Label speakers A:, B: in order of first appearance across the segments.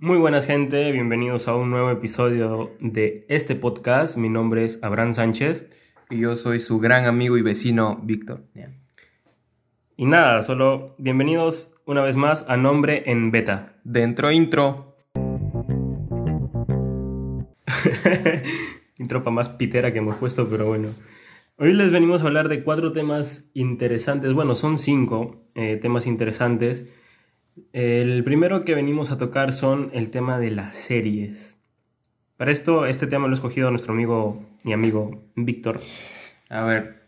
A: Muy buenas gente, bienvenidos a un nuevo episodio de este podcast. Mi nombre es Abraham Sánchez.
B: Y yo soy su gran amigo y vecino Víctor.
A: Y nada, solo bienvenidos una vez más a Nombre en Beta.
B: Dentro intro.
A: intro para más pitera que hemos puesto, pero bueno. Hoy les venimos a hablar de cuatro temas interesantes. Bueno, son cinco eh, temas interesantes el primero que venimos a tocar son el tema de las series. Para esto, este tema lo ha escogido nuestro amigo y amigo Víctor.
B: A ver,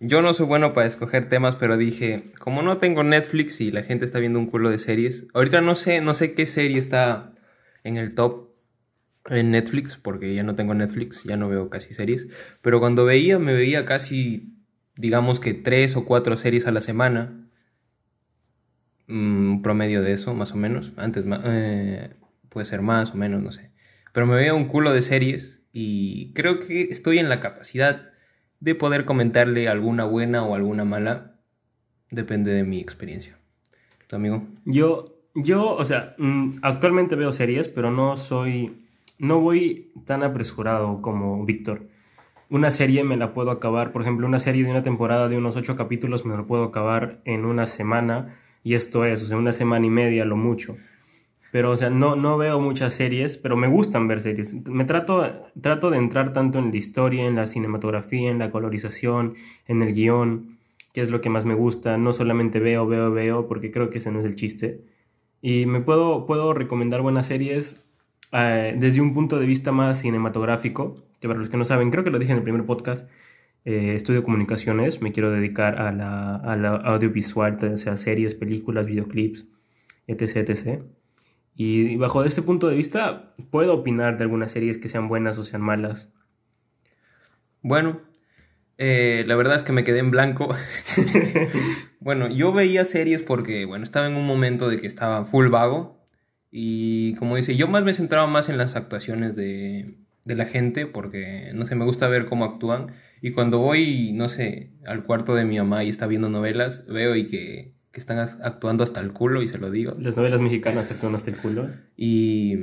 B: yo no soy bueno para escoger temas, pero dije, como no tengo Netflix y la gente está viendo un culo de series, ahorita no sé, no sé qué serie está en el top en Netflix, porque ya no tengo Netflix, ya no veo casi series, pero cuando veía, me veía casi, digamos que tres o cuatro series a la semana un promedio de eso, más o menos. Antes eh, puede ser más o menos, no sé. Pero me veo un culo de series y creo que estoy en la capacidad de poder comentarle alguna buena o alguna mala. Depende de mi experiencia. ¿Tu amigo?
A: Yo, yo, o sea, mm, actualmente veo series, pero no soy, no voy tan apresurado como Víctor. Una serie me la puedo acabar, por ejemplo, una serie de una temporada de unos ocho capítulos me la puedo acabar en una semana y esto es, o sea, una semana y media lo mucho. Pero, o sea, no, no veo muchas series, pero me gustan ver series. Me trato, trato de entrar tanto en la historia, en la cinematografía, en la colorización, en el guion, que es lo que más me gusta. No solamente veo, veo, veo, porque creo que ese no es el chiste. Y me puedo, puedo recomendar buenas series eh, desde un punto de vista más cinematográfico, que para los que no saben, creo que lo dije en el primer podcast, eh, estudio comunicaciones, me quiero dedicar a la, audiovisual, o sea, series, películas, videoclips, etc, etc. Y bajo este punto de vista, puedo opinar de algunas series que sean buenas o sean malas.
B: Bueno, eh, la verdad es que me quedé en blanco. bueno, yo veía series porque, bueno, estaba en un momento de que estaba full vago. Y como dice, yo más me centraba más en las actuaciones de, de la gente porque, no sé, me gusta ver cómo actúan. Y cuando voy, no sé, al cuarto de mi mamá y está viendo novelas, veo y que, están actuando hasta el culo y se lo digo.
A: Las novelas mexicanas actúan hasta el culo.
B: Y,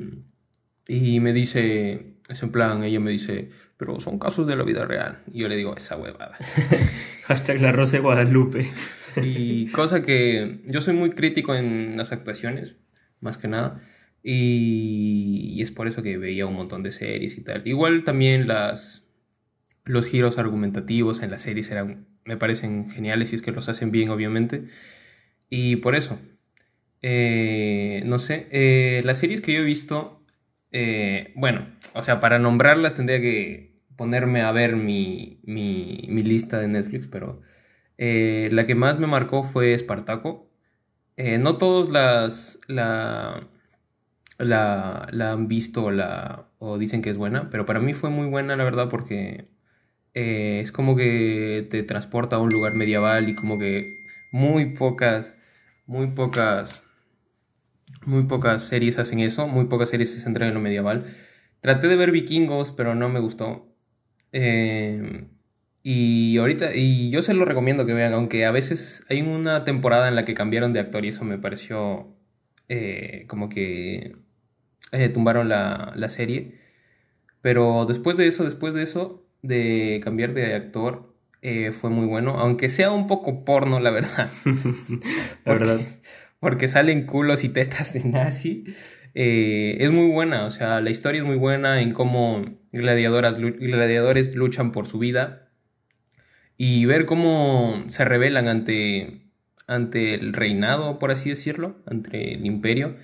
B: y me dice, es en plan, ella me dice, pero son casos de la vida real. Y yo le digo, esa huevada.
A: Hashtag la Rosa de Guadalupe.
B: y cosa que yo soy muy crítico en las actuaciones, más que nada. Y, y, es por eso que veía un montón de series y tal. Igual también las, los giros argumentativos en las series eran, me parecen geniales y es que los hacen bien, obviamente. Y por eso, eh, no sé, eh, las series que yo he visto, eh, bueno, o sea, para nombrarlas tendría que ponerme a ver mi, mi, lista de Netflix, pero la que más me marcó fue Espartaco. no todos las, la, la, la han visto la, o dicen que es buena, pero para mí fue muy buena, la verdad, porque eh, es como que te transporta a un lugar medieval y como que muy pocas, muy pocas, muy pocas series hacen eso, muy pocas series se centran en lo medieval. Traté de ver vikingos, pero no me gustó. Eh, y ahorita, y yo se lo recomiendo que vean, aunque a veces hay una temporada en la que cambiaron de actor y eso me pareció eh, como que tumbaron la, la serie. Pero después de eso, después de eso, de cambiar de actor eh, fue muy bueno, aunque sea un poco porno, la verdad. la verdad. Porque salen culos y tetas de nazi. Eh, es muy buena, o sea, la historia es muy buena en cómo gladiadoras, gladiadores luchan por su vida y ver cómo se rebelan ante, ante el reinado, por así decirlo, ante el imperio.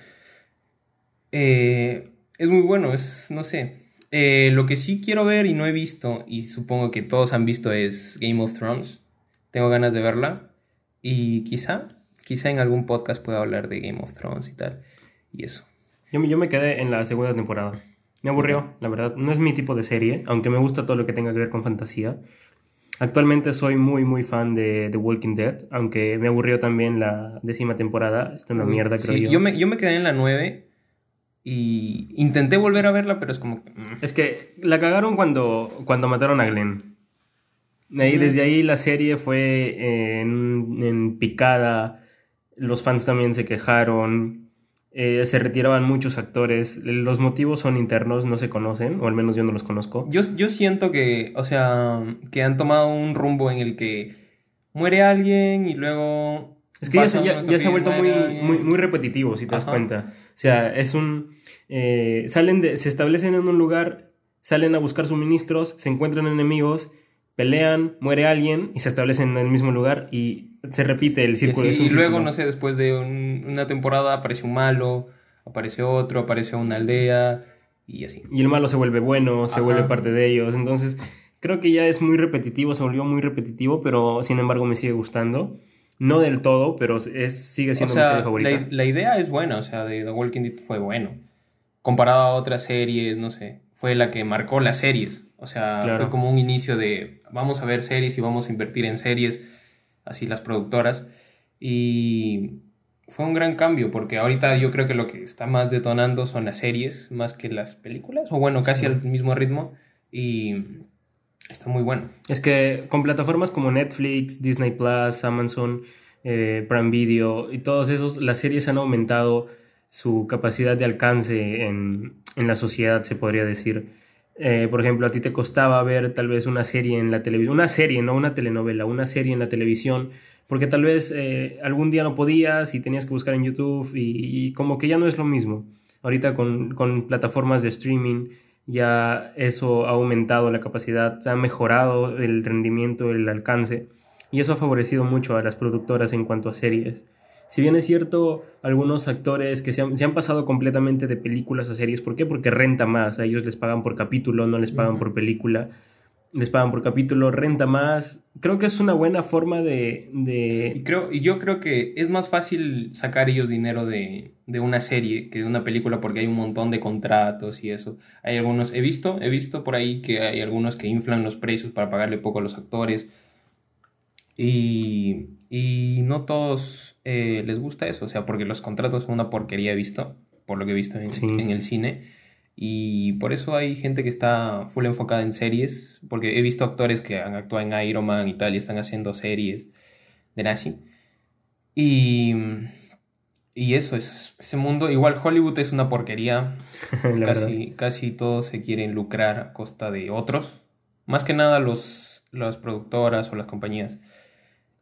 B: Eh, es muy bueno, es, no sé, eh, lo que sí quiero ver y no he visto, y supongo que todos han visto, es Game of Thrones. Tengo ganas de verla. Y quizá, quizá en algún podcast pueda hablar de Game of Thrones y tal. Y eso.
A: Yo, yo me quedé en la segunda temporada. Me aburrió, la verdad. No es mi tipo de serie, aunque me gusta todo lo que tenga que ver con fantasía. Actualmente soy muy, muy fan de The Walking Dead, aunque me aburrió también la décima temporada. Está una mierda, creo yo.
B: Yo me, yo me quedé en la nueve y intenté volver a verla, pero es como...
A: Mm. Es que la cagaron cuando, cuando mataron a Glenn. Ahí, Desde ahí la serie fue en, picada. Los fans también se quejaron. eh, se retiraban muchos actores. Los motivos son internos, no se conocen, o al menos yo no los conozco.
B: Yo, yo siento que, o sea, que han tomado un rumbo en el que muere alguien y luego...
A: Es que ya se, ya, se ha vuelto muy, muy, muy, repetitivo, si te das cuenta. O sea, es un... Eh, salen de, se establecen en un lugar, salen a buscar suministros, se encuentran enemigos, pelean, muere alguien y se establecen en el mismo lugar y se repite el círculo.
B: Y, y luego, no sé, después de una temporada aparece un malo, aparece otro, aparece una aldea y así.
A: Y el malo se vuelve bueno, se vuelve parte de ellos. Entonces, creo que ya es muy repetitivo, se volvió muy repetitivo, pero sin embargo me sigue gustando. No del todo, pero es, sigue siendo mi serie favorita.
B: La, la, idea es buena, o sea, de The Walking Dead fue bueno. Comparado a otras series, no sé, fue la que marcó las series. O sea, fue como un inicio de vamos a ver series y vamos a invertir en series, así las productoras. Y fue un gran cambio, porque ahorita yo creo que lo que está más detonando son las series, más que las películas, o bueno, casi al mismo ritmo. Y Está muy bueno.
A: Es que con plataformas como Netflix, Disney Plus, Amazon, eh, Prime Video y todos esos, las series han aumentado su capacidad de alcance en, en la sociedad, se podría decir. Eh, por ejemplo, a ti te costaba ver tal vez una serie en la televisión, una serie, no una telenovela, una serie en la televisión, porque tal vez eh, algún día no podías y tenías que buscar en YouTube y, y, como que ya no es lo mismo. Ahorita con, con plataformas de streaming ya eso ha aumentado la capacidad, ha mejorado el rendimiento, el alcance, y eso ha favorecido mucho a las productoras en cuanto a series. Si bien es cierto, algunos actores que se han, pasado completamente de películas a series, ¿por qué? Porque renta más, a ellos les pagan por capítulo, no les pagan por película les pagan por capítulo, renta más. Creo que es una buena forma de... de...
B: Y, creo, y yo creo que es más fácil sacar ellos dinero de, de, una serie que de una película porque hay un montón de contratos y eso. Hay algunos, he visto, he visto por ahí que hay algunos que inflan los precios para pagarle poco a los actores. Y, y no todos eh, les gusta eso, o sea, porque los contratos son una porquería, he visto, por lo que he visto en, en el cine. Y por eso hay gente que está full enfocada en series, porque he visto actores que han actuado en Iron Man y tal, y están haciendo series de nazi. Y, y eso es, ese mundo, igual Hollywood es una porquería, casi, casi todos se quieren lucrar a costa de otros, más que nada los, las productoras o las compañías.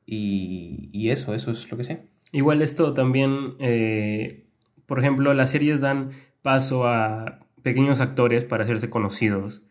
B: Y, y eso, eso es lo que sé.
A: Igual esto también, eh, por ejemplo, las series dan paso a pequeños actores para hacerse conocidos.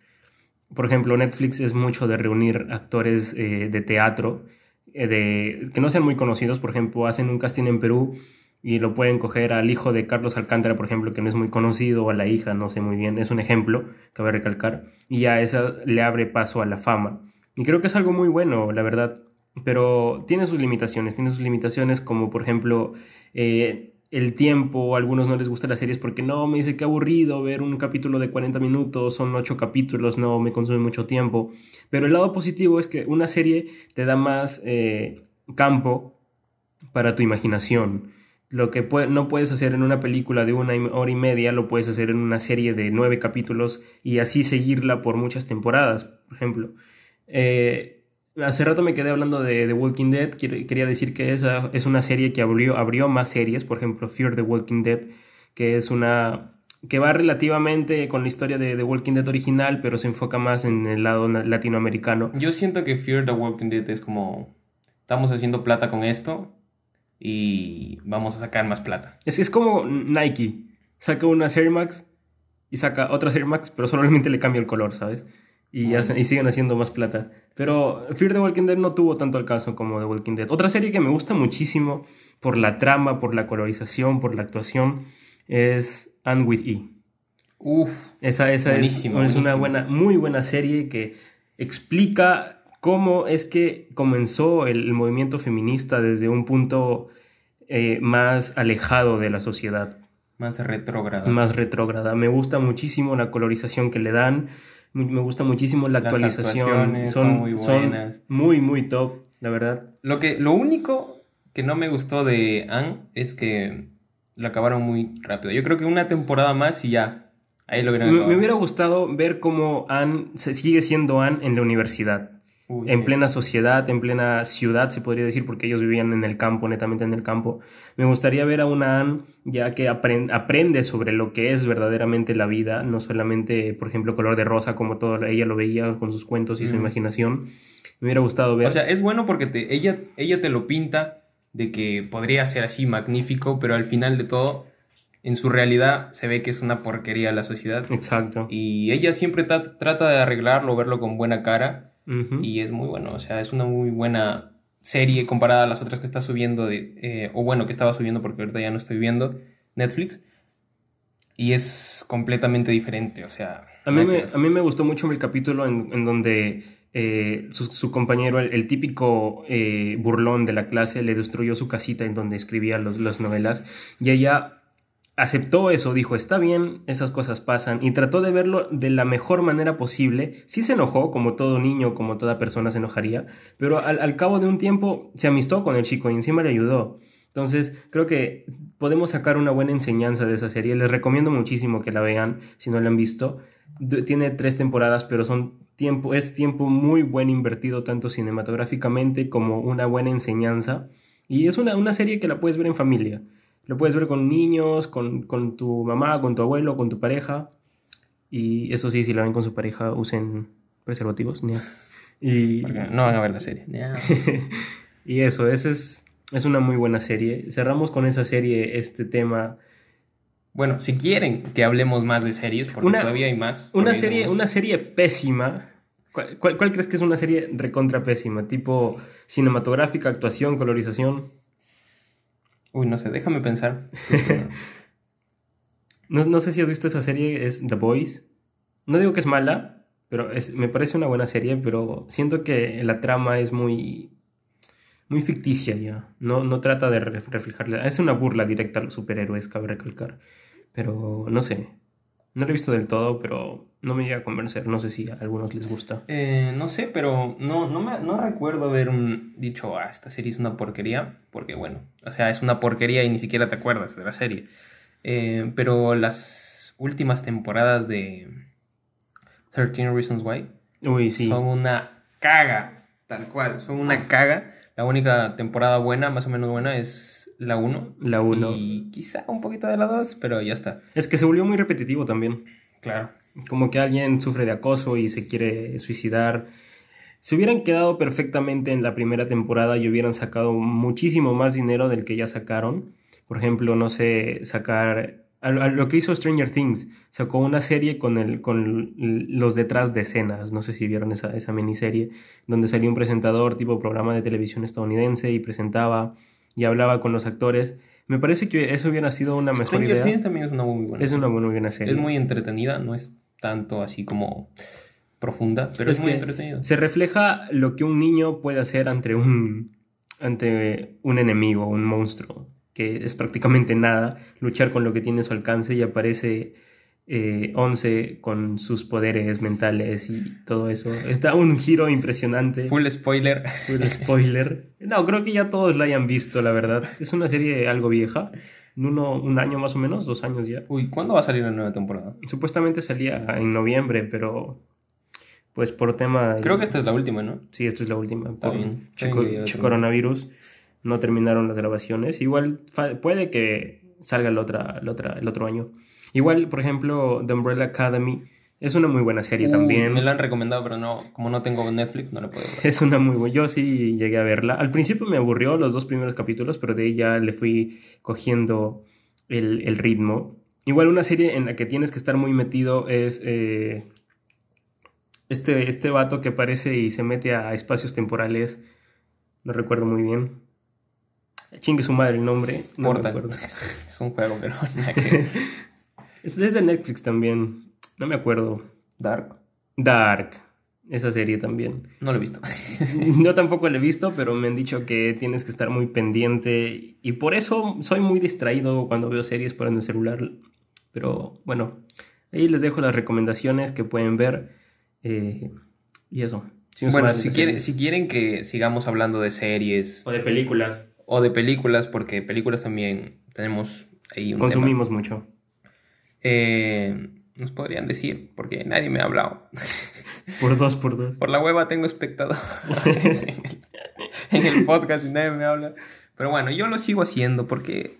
A: Por ejemplo, Netflix es mucho de reunir actores eh, de teatro eh, de, que no sean muy conocidos. Por ejemplo, hacen un casting en Perú y lo pueden coger al hijo de Carlos Alcántara, por ejemplo, que no es muy conocido, o a la hija, no sé muy bien. Es un ejemplo a recalcar. Y a eso le abre paso a la fama. Y creo que es algo muy bueno, la verdad. Pero tiene sus limitaciones. Tiene sus limitaciones como, por ejemplo, eh, el tiempo, a algunos no les gustan las series porque no, me dice que aburrido ver un capítulo de 40 minutos, son 8 capítulos, no, me consume mucho tiempo. Pero el lado positivo es que una serie te da más eh, campo para tu imaginación. Lo que no puedes hacer en una película de una hora y media, lo puedes hacer en una serie de 9 capítulos y así seguirla por muchas temporadas, por ejemplo. Eh, Hace rato me quedé hablando de The Walking Dead. Quería decir que esa es una serie que abrió, abrió más series. Por ejemplo, Fear the Walking Dead, que es una que va relativamente con la historia de The Walking Dead original, pero se enfoca más en el lado latinoamericano.
B: Yo siento que Fear the Walking Dead es como estamos haciendo plata con esto y vamos a sacar más plata.
A: Es, es como Nike. Saca una Serie Max y saca otra Serie Max, pero solamente le cambia el color, ¿sabes? Y, hacen, y siguen haciendo más plata. Pero Fear the Walking Dead no tuvo tanto alcance como The Walking Dead. Otra serie que me gusta muchísimo por la trama, por la colorización, por la actuación, es Anne with E.
B: Uf,
A: esa, esa es, es una buena, muy buena serie que explica cómo es que comenzó el, movimiento feminista desde un punto eh, más alejado de la sociedad.
B: Más retrógrada.
A: Más retrógrada. Me gusta muchísimo la colorización que le dan me gusta muchísimo la actualización. Son, muy buenas. muy, muy top, la verdad.
B: Lo, que, lo único que no me gustó de Anne es que lo acabaron muy rápido. Yo creo que una temporada más y ya. Ahí lo
A: me, me, hubiera gustado ver cómo Anne se sigue siendo Anne en la universidad.
B: Uy,
A: en
B: sí.
A: plena sociedad, en plena ciudad, se podría decir, porque ellos vivían en el campo, netamente en el campo. Me gustaría ver a una Anne ya que apren- aprende sobre lo que es verdaderamente la vida, no solamente, por ejemplo, color de rosa, como todo ella lo veía con sus cuentos y su
B: Mm.
A: imaginación. Me hubiera gustado ver.
B: O sea, es bueno porque te, ella, ella te lo pinta de que podría ser así magnífico, pero al final de todo, en su realidad se ve que es una porquería la sociedad.
A: Exacto.
B: Y ella siempre ta- trata de arreglarlo, verlo con buena cara. Y es muy bueno, o sea, es una muy buena serie comparada a las otras que está subiendo, de, eh, o bueno, que estaba subiendo porque ahorita ya no estoy viendo, Netflix. Y es completamente diferente, o sea...
A: A mí, me, a mí me gustó mucho el capítulo en, en donde eh, su, su compañero, el, el típico eh, burlón de la clase, le destruyó su casita en donde escribía los, las novelas. Y ella aceptó eso, dijo, está bien, esas cosas pasan y trató de verlo de la mejor manera posible. Sí se enojó, como todo niño, como toda persona se enojaría, pero al, al cabo de un tiempo se amistó con el chico y encima le ayudó. Entonces, creo que podemos sacar una buena enseñanza de esa serie. Les recomiendo muchísimo que la vean si no la han visto. Tiene tres temporadas, pero son tiempo, es tiempo muy buen invertido tanto cinematográficamente como una buena enseñanza. Y es una, una serie que la puedes ver en familia. Lo puedes ver con niños, con, con tu mamá, con tu abuelo, con tu pareja. Y eso sí, si la ven con su pareja, usen preservativos. Nia. Y,
B: Porque no van a ver la serie.
A: y eso, esa es, es una muy buena serie. Cerramos con esa serie este tema.
B: Bueno, si quieren que hablemos más de series, porque
A: Una-
B: todavía hay más.
A: Una serie,
B: tenemos-
A: una serie pésima. ¿Cuál, cuál- cuál crees que es una serie recontra pésima? Tipo cinematográfica, actuación, colorización.
B: Uy, no sé, déjame pensar.
A: No, no sé si has visto esa serie, es The Boys. No digo que es mala, pero es- me parece una buena serie, pero siento que la trama es muy, muy ficticia ya. No, no trata de re- reflejarle. Es una burla directa a los superhéroes, cabe recalcar. Pero no sé. No lo he visto del todo, pero no me llega a convencer. No sé si a algunos les gusta.
B: Eh, no sé, pero no, no, me, no recuerdo haber un- dicho, ah, esta serie es una porquería, porque bueno, o sea, es una porquería y ni siquiera te acuerdas de la serie. Eh, pero las últimas temporadas de 13 Reasons Why
A: Uy, sí.
B: son una caga, tal cual, son una caga. La única temporada buena, más o menos buena, es la 1.
A: La 1.
B: Y quizá un poquito de la 2, pero ya está.
A: Es que se volvió muy repetitivo también.
B: Claro.
A: Como que alguien sufre de acoso y se quiere suicidar. Si hubieran quedado perfectamente en la primera temporada y hubieran sacado muchísimo más dinero del que ya sacaron, por ejemplo, no sé, sacar a, lo que hizo Stranger Things, sacó una serie con, el, con los detrás de escenas, no sé si vieron esa, esa miniserie, donde salió un presentador tipo programa de televisión estadounidense y presentaba y hablaba con los actores. Me parece que eso hubiera sido una mejor
B: Stranger
A: idea.
B: Things también es una muy buena.
A: Es una muy buena serie.
B: Es muy entretenida, no es tanto así como profunda, pero es, muy
A: que
B: entretenida.
A: Se refleja lo que un niño puede hacer ante un, ante un enemigo, un monstruo, que es prácticamente nada, luchar con lo que tiene a su alcance y aparece eh, Once con sus poderes mentales y todo eso. Está un giro impresionante.
B: Full spoiler.
A: Full spoiler. No, creo que ya todos la hayan visto, la verdad. Es una serie algo vieja. Uno, un año más o menos, dos años ya.
B: Uy, ¿cuándo va a salir la nueva temporada?
A: Supuestamente salía en noviembre, pero pues por tema...
B: Creo que esta es la última, ¿no?
A: Sí, esta es la última.
B: Está
A: Por
B: bien.
A: coronavirus no terminaron las grabaciones. Igual puede que salga la otra, la otra, el otro año. Igual, por ejemplo, The Umbrella Academy es una muy buena serie
B: Uy,
A: también.
B: Me la han recomendado, pero no, como no tengo Netflix, no la puedo ver.
A: Es una muy buena. Yo sí llegué a verla. Al principio me aburrió los dos primeros capítulos, pero de ahí ya le fui cogiendo el, el ritmo. Igual una serie en la que tienes que estar muy metido es eh, este, este vato que aparece y se mete a espacios temporales. No recuerdo muy bien. Chingue su madre el nombre. No me
B: Portal.
A: acuerdo.
B: Es un juego, pero
A: es de Netflix también. No me acuerdo.
B: Dark.
A: Dark. Esa serie también.
B: No lo he visto.
A: Yo tampoco lo he visto, pero me han dicho que tienes que estar muy pendiente y por eso soy muy distraído cuando veo series por en el celular. Pero bueno, ahí les dejo las recomendaciones que pueden ver eh, y eso. No
B: bueno, si quieren, si quieren que sigamos hablando de series
A: O de películas.
B: o de películas, porque películas también tenemos ahí un tema.
A: Consumimos mucho.
B: Eh, nos podrían decir, porque nadie me ha hablado.
A: Por dos, por dos.
B: Por la hueva tengo espectadores en el podcast y nadie me habla. Pero bueno, yo lo sigo haciendo porque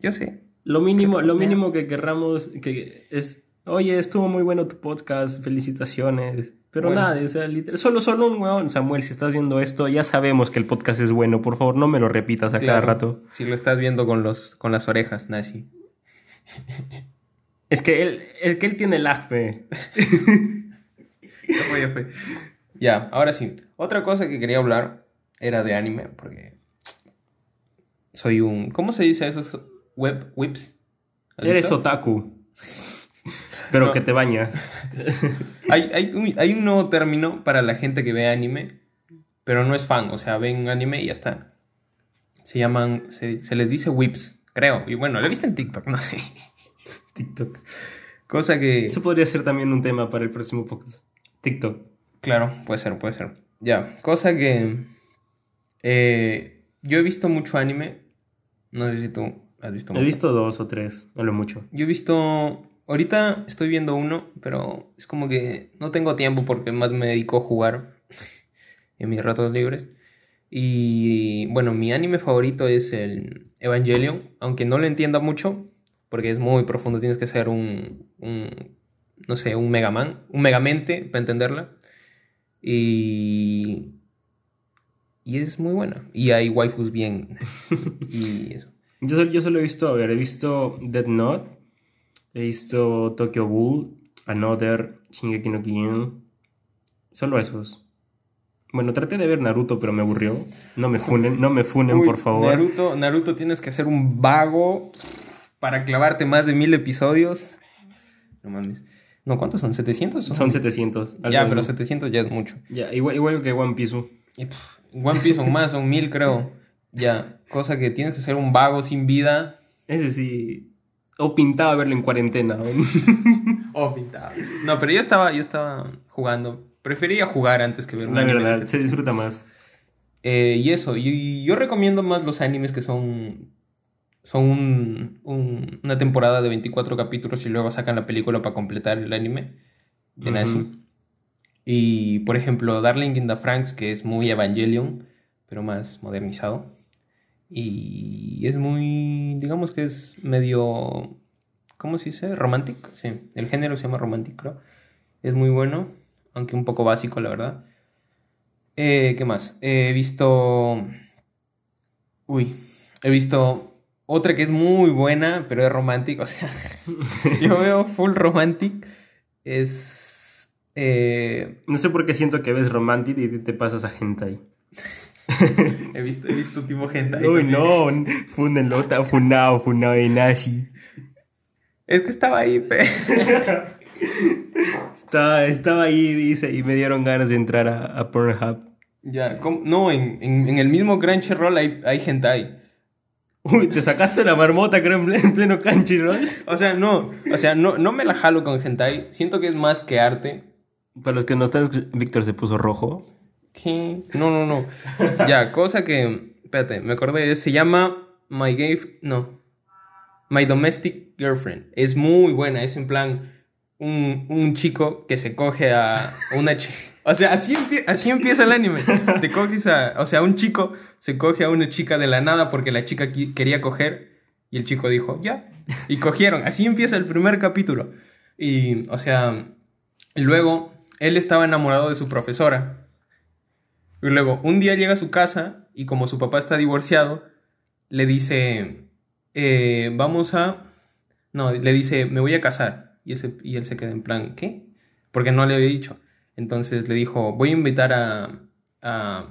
B: yo sé.
A: Lo mínimo, lo mínimo que querramos que es, oye, estuvo muy bueno tu podcast, felicitaciones. Pero
B: Bueno.
A: nada, o sea, literal- solo, solo un weón, Samuel, si estás viendo esto, ya sabemos que el podcast es bueno. Por favor, no me lo repitas a cada rato.
B: Si lo estás viendo con, los, con las orejas, Nashi.
A: Es que él, es que él tiene lag, pe.
B: Ya ahora sí. Otra cosa que quería hablar era de anime, porque soy un... ¿Cómo se dice eso? Web, whips. ¿Has
A: Eres
B: visto?
A: otaku. Pero
B: No.
A: que te bañas.
B: Hay, hay, un, hay un nuevo término para la gente que ve anime, pero no es fan, o sea, ven anime y ya está. Se llaman, se, se les dice whips, creo. Y bueno, lo he visto en TikTok, no sé.
A: TikTok.
B: Cosa que...
A: Eso podría ser también un tema para el próximo podcast. TikTok.
B: Claro, puede ser, puede ser. Ya, cosa que... eh, yo he visto mucho anime. No sé si tú has visto
A: He
B: mucho.
A: visto dos o tres, no lo mucho.
B: Yo he visto... Ahorita estoy viendo uno, pero es como que no tengo tiempo porque más me dedico a jugar en mis ratos libres. Y bueno, mi anime favorito es el Evangelion, aunque no lo entienda mucho, porque es muy profundo, tienes que ser un, un no sé, un Megaman, un Megamente para entenderla. Y... Y es muy buena. Y hay waifus bien. y eso.
A: Yo, solo- yo solo he visto, a ver, he visto Dead Note, he visto Tokyo Ghoul, Another, Shingeki no Kyojin, solo esos. Bueno, traté de ver Naruto, pero me aburrió. No me funen, no me funen,
B: Uy,
A: por favor.
B: Naruto, Naruto tienes que ser un vago para clavarte más de mil episodios. No mames. No, ¿cuántos son? ¿700?
A: Son 700. algo
B: Ya,
A: de-
B: pero 700 ya es mucho.
A: Ya, igual, igual que One Piece.
B: Y, pff, One Piece son más, son mil creo. Ya, cosa que tienes que ser un vago sin vida.
A: Ese sí. O pintaba verlo en cuarentena.
B: Oh, pintado. No, pero yo estaba, yo estaba jugando. Prefería jugar antes que ver un
A: La verdad, se disfruta más.
B: Eh, y eso, y yo recomiendo más los animes que son, son un- un- una temporada de 24 capítulos y luego sacan la película para completar el anime de
A: Ujú.
B: Nazi. Y por ejemplo, Darling in the Franks, que es muy Evangelion, pero más modernizado. Y es muy, digamos que es medio, ¿cómo se dice? Romántico. Sí, el género se llama romántico. creo. Es muy bueno, aunque un poco básico, la verdad. Eh, ¿Qué más? He visto. Uy, he visto otra que es muy buena, pero es romántica. O sea, yo veo full romantic. Es. eh,
A: No sé por qué siento que ves Romantic y te pasas a Hentai.
B: he, visto, he visto tipo gente ahí
A: Uy, no, funenlo, está funado, funado de nazi.
B: Es que estaba ahí, pe.
A: Estaba, estaba ahí, dice, y me dieron ganas de entrar a, a Pornhub.
B: ya, ¿cómo? no, en, en, en el mismo Crunchyroll hay, hay hentai.
A: Uy, te sacaste la marmota, creo, en pleno, en pleno Crunchyroll.
B: O sea, no, o sea, no, no me la jalo con hentai. Siento que es más que arte.
A: Para los que no están, Víctor se puso rojo.
B: ¿Qué? No, no, no. ya, cosa que. Espérate, me acordé. Se llama My Gay. No. My Domestic Girlfriend. Es muy buena. Es en plan. Un, un chico que se coge a una chica. O sea, así, así empieza el anime. Te coges a. O sea, un chico se coge a una chica de la nada porque la chica quería coger. Y el chico dijo, ya. Y cogieron. Así empieza el primer capítulo. Y, o sea. Luego, él estaba enamorado de su profesora. Y luego, un día llega a su casa y como su papá está divorciado, le dice, eh, vamos a... No, le dice, me voy a casar. Y, y él se queda en plan, ¿qué? Porque no le había dicho. Entonces le dijo, voy a invitar a,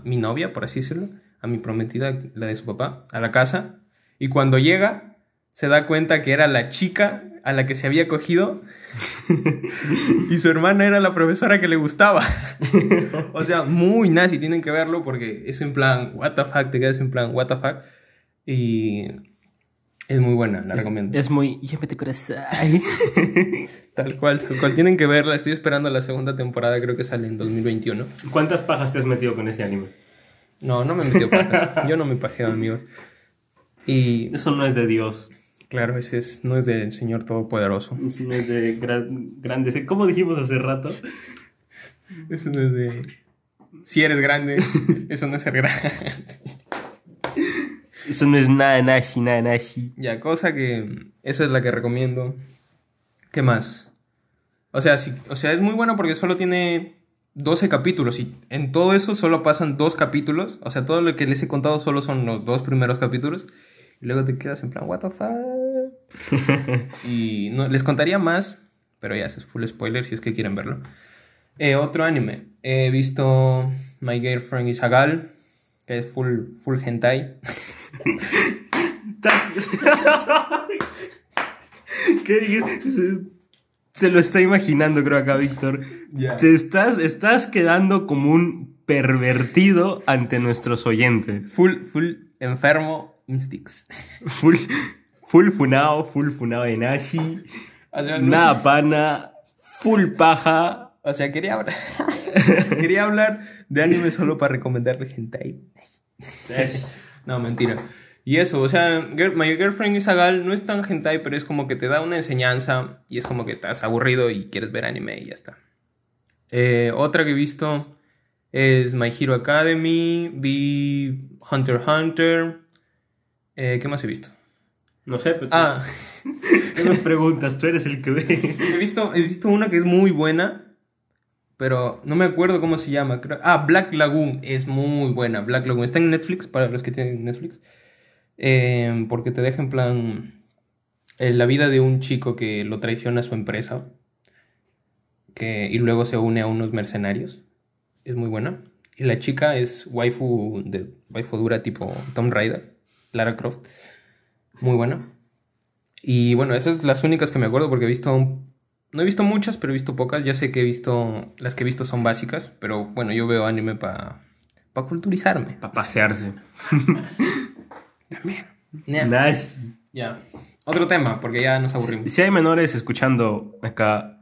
B: mi novia, por así decirlo, a mi prometida, la de su papá, a la casa. Y cuando llega, se da cuenta que era la chica a la que se había cogido y su hermana era la profesora que le gustaba. o sea, muy nazi, tienen que verlo porque es en plan, what the fuck, te quedas en plan, what the fuck. Y es muy buena, la
A: Es,
B: recomiendo.
A: es muy. Llámate corazón.
B: Tal cual, tal cual. Tienen que verla, estoy esperando la segunda temporada, creo que sale en 2021.
A: ¿Cuántas pajas te has metido con ese anime?
B: No, no me metió pajas. Yo no me pajeo, amigos. Y
A: Eso no es de Dios.
B: claro, ese es, no es del Señor Todopoderoso.
A: Eso no es de gran- grandes. ¿Cómo dijimos hace rato?
B: Eso no es de. Si eres grande, eso no es ser grande.
A: Eso no es nada nashi, nada nashi.
B: Ya, cosa que. Esa es la que recomiendo. ¿Qué más? O sea, sí, o sea, es muy bueno porque solo tiene 12 capítulos y en todo eso solo pasan dos capítulos. O sea, todo lo que les he contado solo son los dos primeros capítulos. Y luego te quedas en plan, what the fuck. y no, les contaría más, pero ya, eso es full spoiler si es que quieren verlo. Eh, otro anime. He visto My Girlfriend is a Gal, que es full, full hentai.
A: ¿Qué? Se lo está imaginando, creo, acá, Víctor. Te estás, estás quedando como un pervertido ante nuestros oyentes.
B: Full, full enfermo instincts.
A: Full, full funao, full funao de Nashi.
B: O sea, no
A: Nada pana, full paja.
B: O sea, quería hablar. quería hablar de anime solo para recomendarle hentai. No, mentira. Y eso, o sea, Girl- My Girlfriend is a Gal no es tan hentai, pero es como que te da una enseñanza y es como que estás aburrido y quieres ver anime y ya está. Eh, otra que he visto es My Hero Academy, vi Hunter x Hunter. Eh, ¿Qué más he visto?
A: No sé, pero
B: Ah,
A: ¿qué me preguntas? Tú eres el que ve.
B: he visto, he visto una que es muy buena, pero no me acuerdo cómo se llama. ah, Black Lagoon es muy buena. Black Lagoon está en Netflix para los que tienen Netflix. Eh, porque te deja en plan eh, la vida de un chico que lo traiciona a su empresa que, y luego se une a unos mercenarios. Es muy buena. Y la chica es waifu, de, waifu dura tipo Tomb Raider, Lara Croft. Muy buena. Y bueno, esas son las únicas que me acuerdo porque he visto... un- No he visto muchas, pero he visto pocas. Ya sé que he visto... Las que he visto son básicas, pero bueno, yo veo anime para... Para culturizarme.
A: Para pajearse.
B: También.
A: Nashi.
B: Ya. Otro tema, porque ya nos aburrimos.
A: Si hay menores escuchando acá,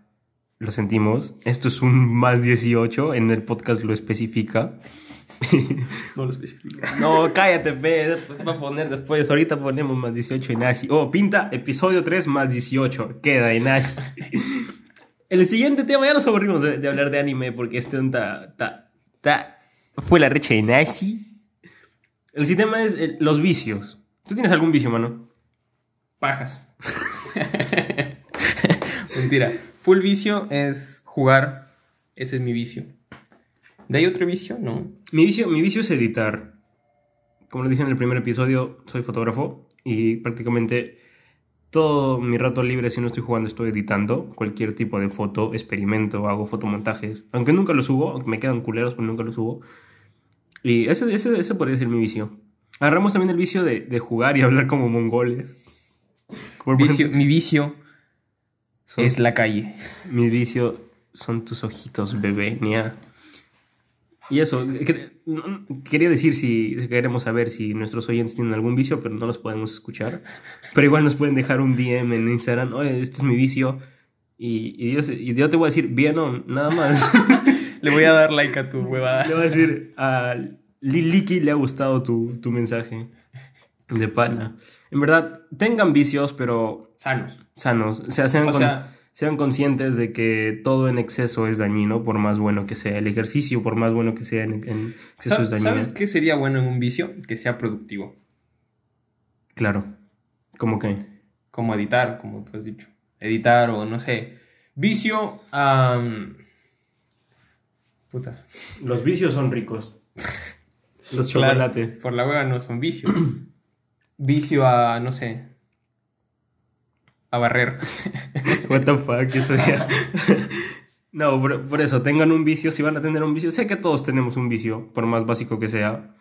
A: lo sentimos. Esto es un más 18, en el podcast lo especifica.
B: No lo especifico.
A: No, cállate, fe. Va a poner después. Ahorita ponemos más 18 en Nashi. Oh, pinta episodio 3 más 18. Queda en. El siguiente tema, ya nos aburrimos de, de hablar de anime porque este ta, ta, ta, fue la recha de Nashi. El siguiente tema es eh, los vicios. ¿Tú tienes algún vicio, mano?
B: Pajas. Mentira. Full vicio es jugar. Ese es mi vicio. ¿De ahí otro vicio? No.
A: Mi vicio, mi vicio es editar. Como lo dije en el primer episodio, soy fotógrafo y prácticamente todo mi rato libre, si no estoy jugando, estoy editando cualquier tipo de foto, experimento, hago fotomontajes. Aunque nunca lo subo, aunque me quedan culeros, pero nunca lo subo. Y ese, ese, ese podría ser mi vicio. Agarramos también el vicio de, de jugar y hablar como mongoles. Como
B: Vicio- mi vicio
A: son-
B: es la calle.
A: mi vicio son tus ojitos, bebé, mía. Y eso, quería decir si queremos saber si nuestros oyentes tienen algún vicio, pero no los podemos escuchar. Pero igual nos pueden dejar un DM en Instagram, oye, este es mi vicio. Y, y, yo, y yo te voy a decir, bien o nada más.
B: Le voy a dar like a tu huevada.
A: le voy a decir, a Liliki le ha gustado tu, tu mensaje de pana. En verdad, tengan vicios, pero
B: Sanos.
A: sanos. O sea, sean,
B: O
A: con-
B: sea-
A: sean conscientes de que todo en exceso es dañino, por más bueno que sea. El ejercicio, por más bueno que sea en, en exceso es dañino.
B: ¿Sabes qué sería bueno en un vicio? Que sea productivo.
A: Claro. ¿Cómo que?
B: Como editar, como tú has dicho. Editar o no sé. Vicio. am, puta.
A: Los vicios son ricos. Los
B: Claro,
A: chocolate.
B: por la hueva no son vicios. Vicio a, no sé. A barrer.
A: What the fuck, eso ya. No, por, por eso, tengan un vicio, si van a tener un vicio, sé que todos tenemos un vicio, por más básico que sea.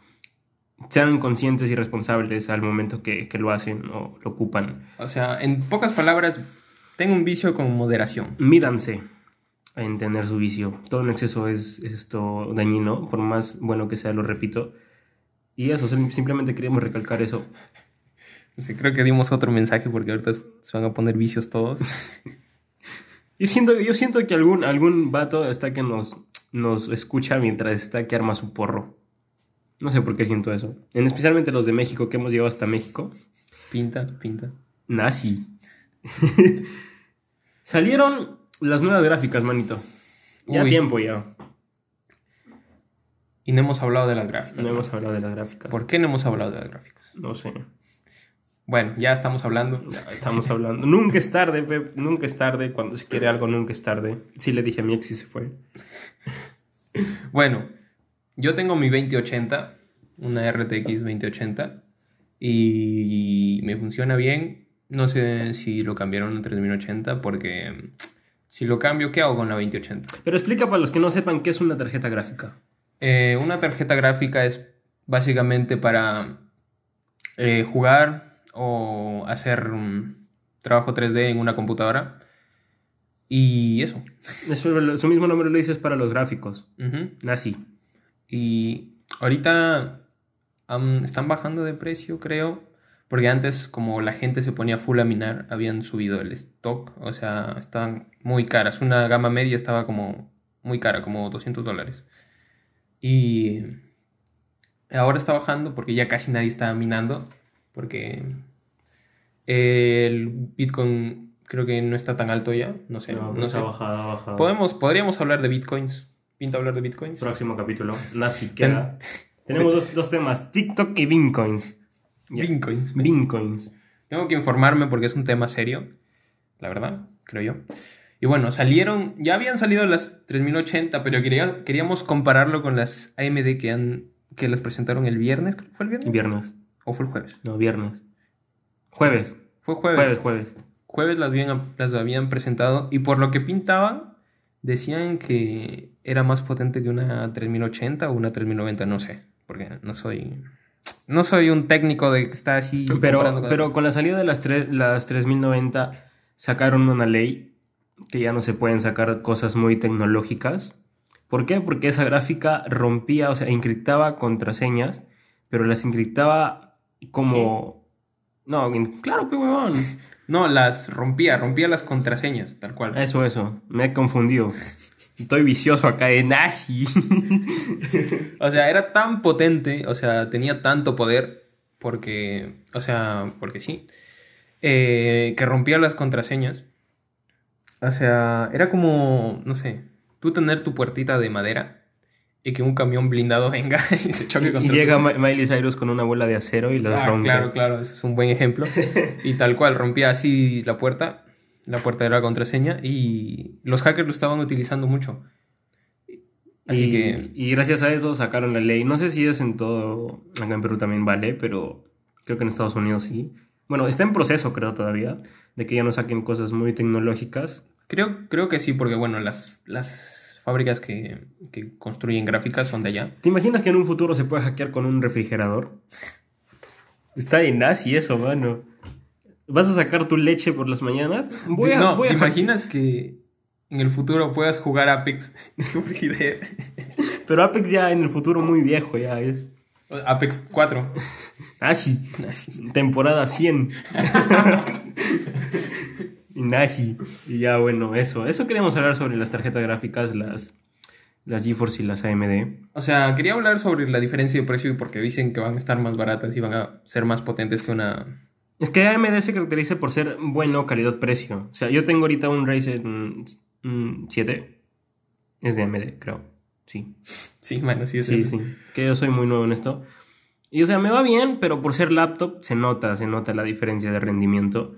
A: Sean conscientes y responsables al momento que, que lo hacen o lo ocupan.
B: O sea, en pocas palabras, tengo un vicio con moderación.
A: Mídanse en tener su vicio. Todo en exceso es, es esto dañino, por más bueno que sea, lo repito. Y eso, sim- simplemente queríamos recalcar eso.
B: Sé, creo que dimos otro mensaje porque ahorita se van a poner vicios todos.
A: Yo siento, yo siento que algún, algún vato está que nos, nos escucha mientras está que arma su porro. No sé por qué siento eso. En especialmente los de México, que hemos llegado hasta México.
B: Pinta, pinta.
A: Nazi. Salieron las nuevas gráficas, manito. Ya
B: Uy.
A: tiempo ya.
B: Y no hemos hablado de las gráficas.
A: No hemos hablado de las gráficas.
B: ¿Por qué no hemos hablado de las gráficas?
A: No sé.
B: Bueno, ya estamos hablando.
A: Ya estamos hablando. nunca es tarde, Pep. Nunca es tarde. Cuando se quiere algo, nunca es tarde. Sí le dije a mi ex y se fue.
B: Bueno, yo tengo mi 2080, una RTX 2080, y me funciona bien. No sé si lo cambiaron a 3080 porque si lo cambio, ¿qué hago con la 2080?
A: Pero explica para los que no sepan qué es una tarjeta gráfica.
B: Eh, una tarjeta gráfica es básicamente para eh, jugar o hacer un trabajo 3D en una computadora. Y eso.
A: Eso, su mismo nombre lo dices para los gráficos. Así.
B: Y ahorita están bajando de precio, creo. Porque antes, como la gente se ponía full a minar, habían subido el stock. O sea, estaban muy caras. Una gama media estaba como muy cara, como 200 dólares. Y ahora está bajando porque ya casi nadie está minando. Porque el Bitcoin creo que no está tan alto ya. No sé.
A: No,
B: no
A: no
B: sé.
A: ha bajado, ha bajado.
B: Podemos, podríamos hablar de Bitcoins. ¿Pinta hablar de Bitcoins?
A: Próximo capítulo. Así queda. Tenemos dos, dos temas: TikTok y Bitcoins. Ya.
B: Bitcoins.
A: Bitcoins.
B: Tengo que informarme porque es un tema serio, la verdad, creo yo. Y bueno, salieron, ya habían salido las 3080, pero quería, queríamos compararlo con las AMD que, han, que las presentaron el viernes, ¿fue el viernes?
A: Viernes.
B: ¿O fue el jueves?
A: No, viernes. Jueves.
B: Fue jueves.
A: Jueves, jueves.
B: Jueves las habían, las habían presentado y por lo que pintaban, decían que era más potente que una 3080 o una 3090, no sé, porque no soy... No soy un técnico de que está así...
A: Pero,
B: cada-
A: pero con la salida de las, tres- las 3090 sacaron una ley que ya no se pueden sacar cosas muy tecnológicas. ¿Por qué? Porque esa gráfica rompía, o sea, encriptaba contraseñas, pero las encriptaba como... No, claro, pe huevón.
B: No, las rompía, rompía las contraseñas, tal cual.
A: Eso, eso. Me he confundido. Estoy vicioso acá de nazi.
B: O sea, era tan potente, o sea, tenía tanto poder, porque, o sea, porque sí, eh, que rompía las contraseñas. O sea, era como, no sé, tú tener tu puertita de madera y que un camión blindado venga y se choque
A: Y
B: contra
A: llega Ma- Miley Cyrus con una bola de acero y la
B: Ah,
A: rompe.
B: claro, claro, eso es un buen ejemplo. Y tal cual, rompía así la puerta, la puerta de la contraseña, y los hackers lo estaban utilizando mucho. Así
A: y,
B: que,
A: y gracias a eso sacaron la ley. No sé si es en todo, acá en Perú también vale, pero creo que en Estados Unidos sí. Bueno, está en proceso creo todavía, de que ya no saquen cosas muy tecnológicas.
B: Creo, creo que sí, porque bueno, las, las fábricas que, que construyen gráficas son de allá.
A: ¿Te imaginas que en un futuro se puede hackear con un refrigerador? Está de nazi eso, mano. ¿Vas a sacar tu leche por las mañanas? Voy a,
B: no,
A: voy a
B: ¿te imaginas que en el futuro puedas jugar Apex en frigider?
A: Pero Apex ya en el futuro muy viejo ya es.
B: Apex 4.
A: Nazi. Temporada 100. Nazi. Y ya, bueno, eso. Eso queríamos hablar sobre las tarjetas gráficas, las, las GeForce y las AMD.
B: O sea, quería hablar sobre la diferencia de precio porque dicen que van a estar más baratas y van a ser más potentes que una...
A: Es que AMD se caracteriza por ser bueno calidad-precio. O sea, yo tengo ahorita un Ryzen mm, 7. Es de AMD, creo. Sí.
B: Sí, bueno, sí es
A: Sí,
B: el-
A: sí. Que yo soy muy nuevo en esto. Y o sea, me va bien, pero por ser laptop se nota, se nota la diferencia de rendimiento.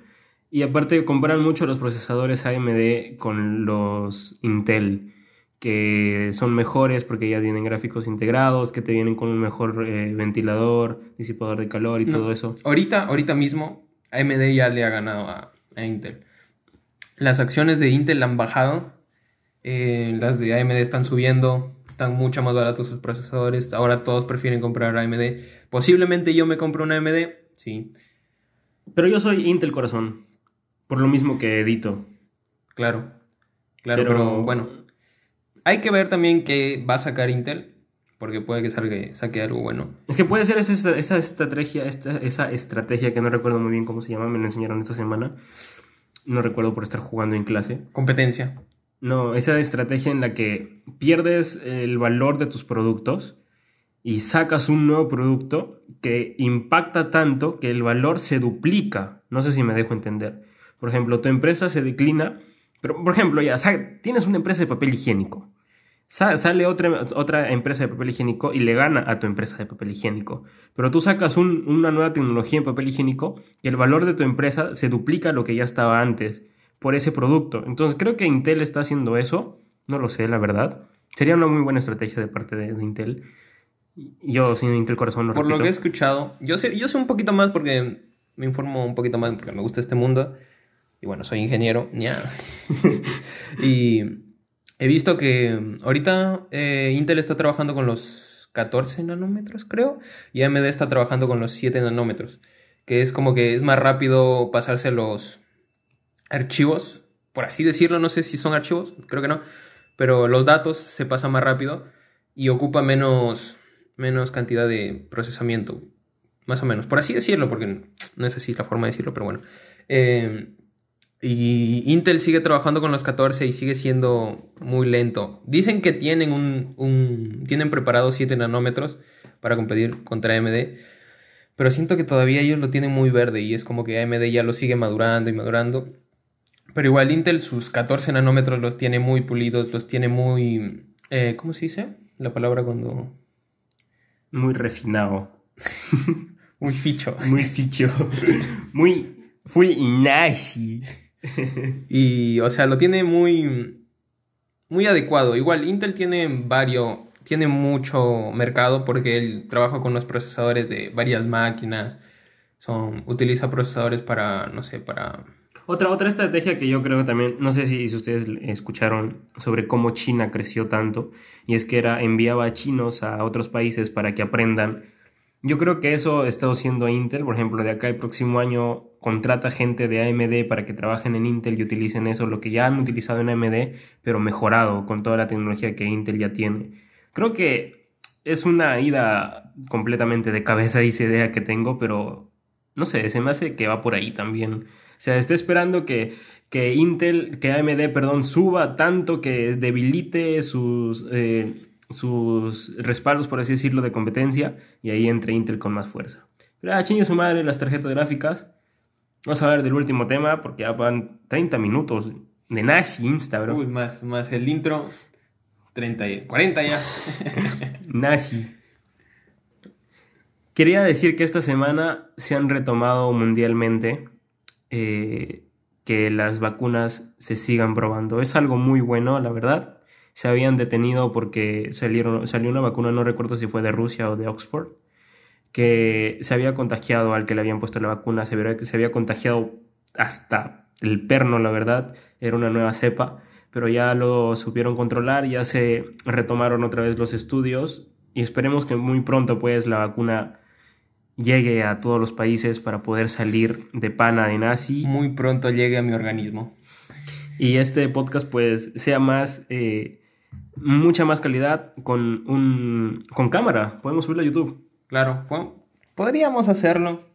A: Y aparte comparan mucho los procesadores AMD con los Intel, que son mejores porque ya tienen gráficos integrados, que te vienen con un mejor eh, ventilador, disipador de calor y
B: No.
A: todo eso.
B: Ahorita, ahorita mismo, AMD ya le ha ganado a, a Intel. Las acciones de Intel han bajado, eh, las de AMD están subiendo, están mucho más baratos sus procesadores. Ahora todos prefieren comprar AMD. Posiblemente yo me compro una AMD, sí,
A: Pero yo soy Intel corazón, por lo mismo que edito.
B: claro. Claro, pero, bueno, hay que ver también qué va a sacar Intel, porque puede que salga, saque algo bueno.
A: Es que puede ser esa, esta estrategia, esta, esa estrategia que no recuerdo muy bien cómo se llama, me la enseñaron esta semana. No recuerdo por estar jugando en clase.
B: Competencia.
A: No, esa estrategia en la que pierdes el valor de tus productos y sacas un nuevo producto que impacta tanto que el valor se duplica. No sé si me dejo entender. Por ejemplo, tu empresa se declina, pero por ejemplo, ya, tienes una empresa de papel higiénico. sale otra, otra empresa de papel higiénico y le gana a tu empresa de papel higiénico. Pero tú sacas una nueva tecnología en papel higiénico y el valor de tu empresa se duplica lo que ya estaba antes por ese producto. Entonces creo que Intel está haciendo eso. No lo sé, la verdad. Sería una muy buena estrategia de parte de, Intel. Yo, sin Intel Corazón,
B: lo Por lo que he escuchado, yo sé, yo sé un poquito más porque me informo un poquito más porque me gusta este mundo. Y bueno, soy ingeniero. Ya. y He visto que ahorita eh, Intel está trabajando con los 14 nanómetros, creo, y AMD está trabajando con los 7 nanómetros, que es como que es más rápido pasarse los archivos, por así decirlo, no sé si son archivos, creo que no, pero los datos se pasan más rápido y ocupa menos, menos cantidad de procesamiento, más o menos, por así decirlo, porque no es así la forma de decirlo, pero bueno. Eh, y Intel sigue trabajando con los 14 y sigue siendo muy lento. Dicen que tienen un, tienen preparados 7 nanómetros para competir contra AMD. Pero siento que todavía ellos lo tienen muy verde y es como que AMD ya lo sigue madurando y madurando. Pero igual Intel sus 14 nanómetros los tiene muy pulidos, los tiene muy... Eh, ¿Cómo se dice? La palabra cuando...
A: Muy refinado.
B: muy ficho.
A: Muy ficho. muy... Full nice.
B: Y, o sea, lo tiene muy, muy adecuado. Igual, Intel tiene varios, tiene mucho mercado porque él trabaja con los procesadores de varias máquinas. Son, utiliza procesadores para, no sé, para...
A: Otra, otra estrategia que yo creo también, no sé si, ustedes escucharon sobre cómo China creció tanto, y es que era enviaba a chinos a otros países para que aprendan yo creo que eso está haciendo Intel, por ejemplo, de acá el próximo año contrata gente de AMD para que trabajen en Intel y utilicen eso, lo que ya han utilizado en AMD, pero mejorado con toda la tecnología que Intel ya tiene. Creo que es una ida completamente de cabeza esa idea que tengo, pero no sé, se me hace que va por ahí también. O sea, estoy esperando que, que Intel, que AMD, perdón, suba tanto que debilite sus... Eh, sus respaldos, por así decirlo, de competencia y ahí entre Intel con más fuerza. Pero ah, chingue su madre las tarjetas gráficas. Vamos a hablar del último tema porque ya van 30 minutos de Nashi Insta, bro.
B: Uy, más, más el intro. 30 y 40 ya.
A: Nashi. Quería decir que esta semana se han retomado mundialmente eh, que las vacunas se sigan probando. Es algo muy bueno, la verdad se habían detenido porque salieron, salió una vacuna, no recuerdo si fue de Rusia o de Oxford, que se había contagiado al que le habían puesto la vacuna, se había, se había contagiado hasta el perno, la verdad, era una nueva cepa, pero ya lo supieron controlar, ya se retomaron otra vez los estudios y esperemos que muy pronto pues la vacuna llegue a todos los países para poder salir de pana de nazi.
B: Muy pronto llegue a mi organismo.
A: Y este podcast pues sea más... Eh, mucha más calidad con un con cámara. Podemos subirlo a YouTube.
B: Claro, podríamos hacerlo.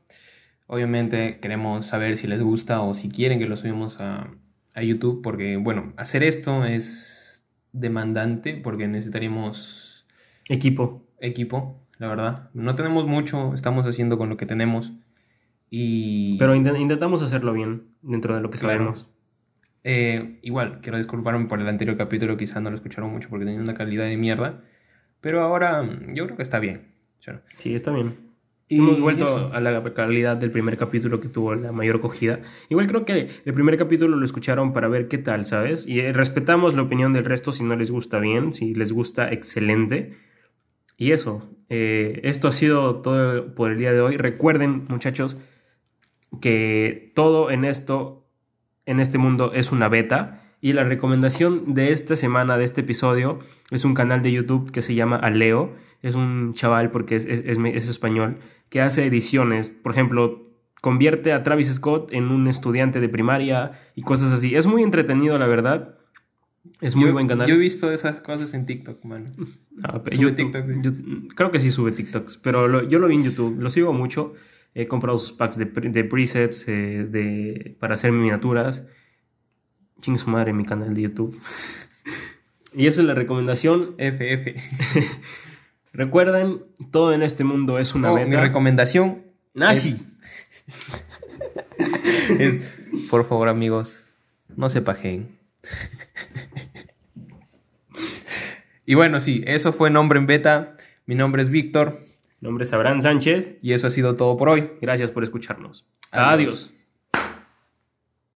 B: Obviamente queremos saber si les gusta o si quieren que lo subamos a, a YouTube, porque bueno, hacer esto es demandante porque necesitaríamos
A: equipo.
B: Equipo, la verdad. No tenemos mucho, estamos haciendo con lo que tenemos. Y...
A: Pero intentamos hacerlo bien dentro de lo que sabemos.
B: Eh, igual, quiero disculparme por el anterior capítulo, quizás no lo escucharon mucho porque tenía una calidad de mierda. Pero ahora yo creo que está bien.
A: Sí, está bien. Y Hemos vuelto a la calidad del primer capítulo que tuvo la mayor acogida. Igual creo que el primer capítulo lo escucharon para ver qué tal, ¿sabes? Y eh, respetamos la opinión del resto si no les gusta bien, si les gusta, excelente. Y eso, eh, esto ha sido todo por el día de hoy. Recuerden, muchachos, que todo en esto en este mundo es una beta. Y la recomendación de esta semana, de este episodio, es un canal de YouTube que se llama Aleo. Es un chaval, porque es, es, español, que hace ediciones. Por ejemplo, convierte a Travis Scott en un estudiante de primaria y cosas así. Es muy entretenido, la verdad. Es muy buen canal.
B: Yo he visto esas cosas en TikTok, man.
A: Ah, creo que sí sube TikToks, pero yo lo vi en YouTube. Lo sigo mucho. He comprado sus packs de, presets eh, de, para hacer miniaturas. Ching su madre mi canal de YouTube. y esa es la recomendación.
B: FF.
A: Recuerden, todo en este mundo es una
B: oh, Mi recomendación.
A: Nazi.
B: Es, por favor, amigos, no se pajen. Y bueno, sí, eso fue Nombre en Beta. Mi nombre es Víctor.
A: Mi nombre es Abraham Sánchez.
B: Y eso ha sido todo por hoy.
A: Gracias por escucharnos.
B: Adiós.
A: Adiós.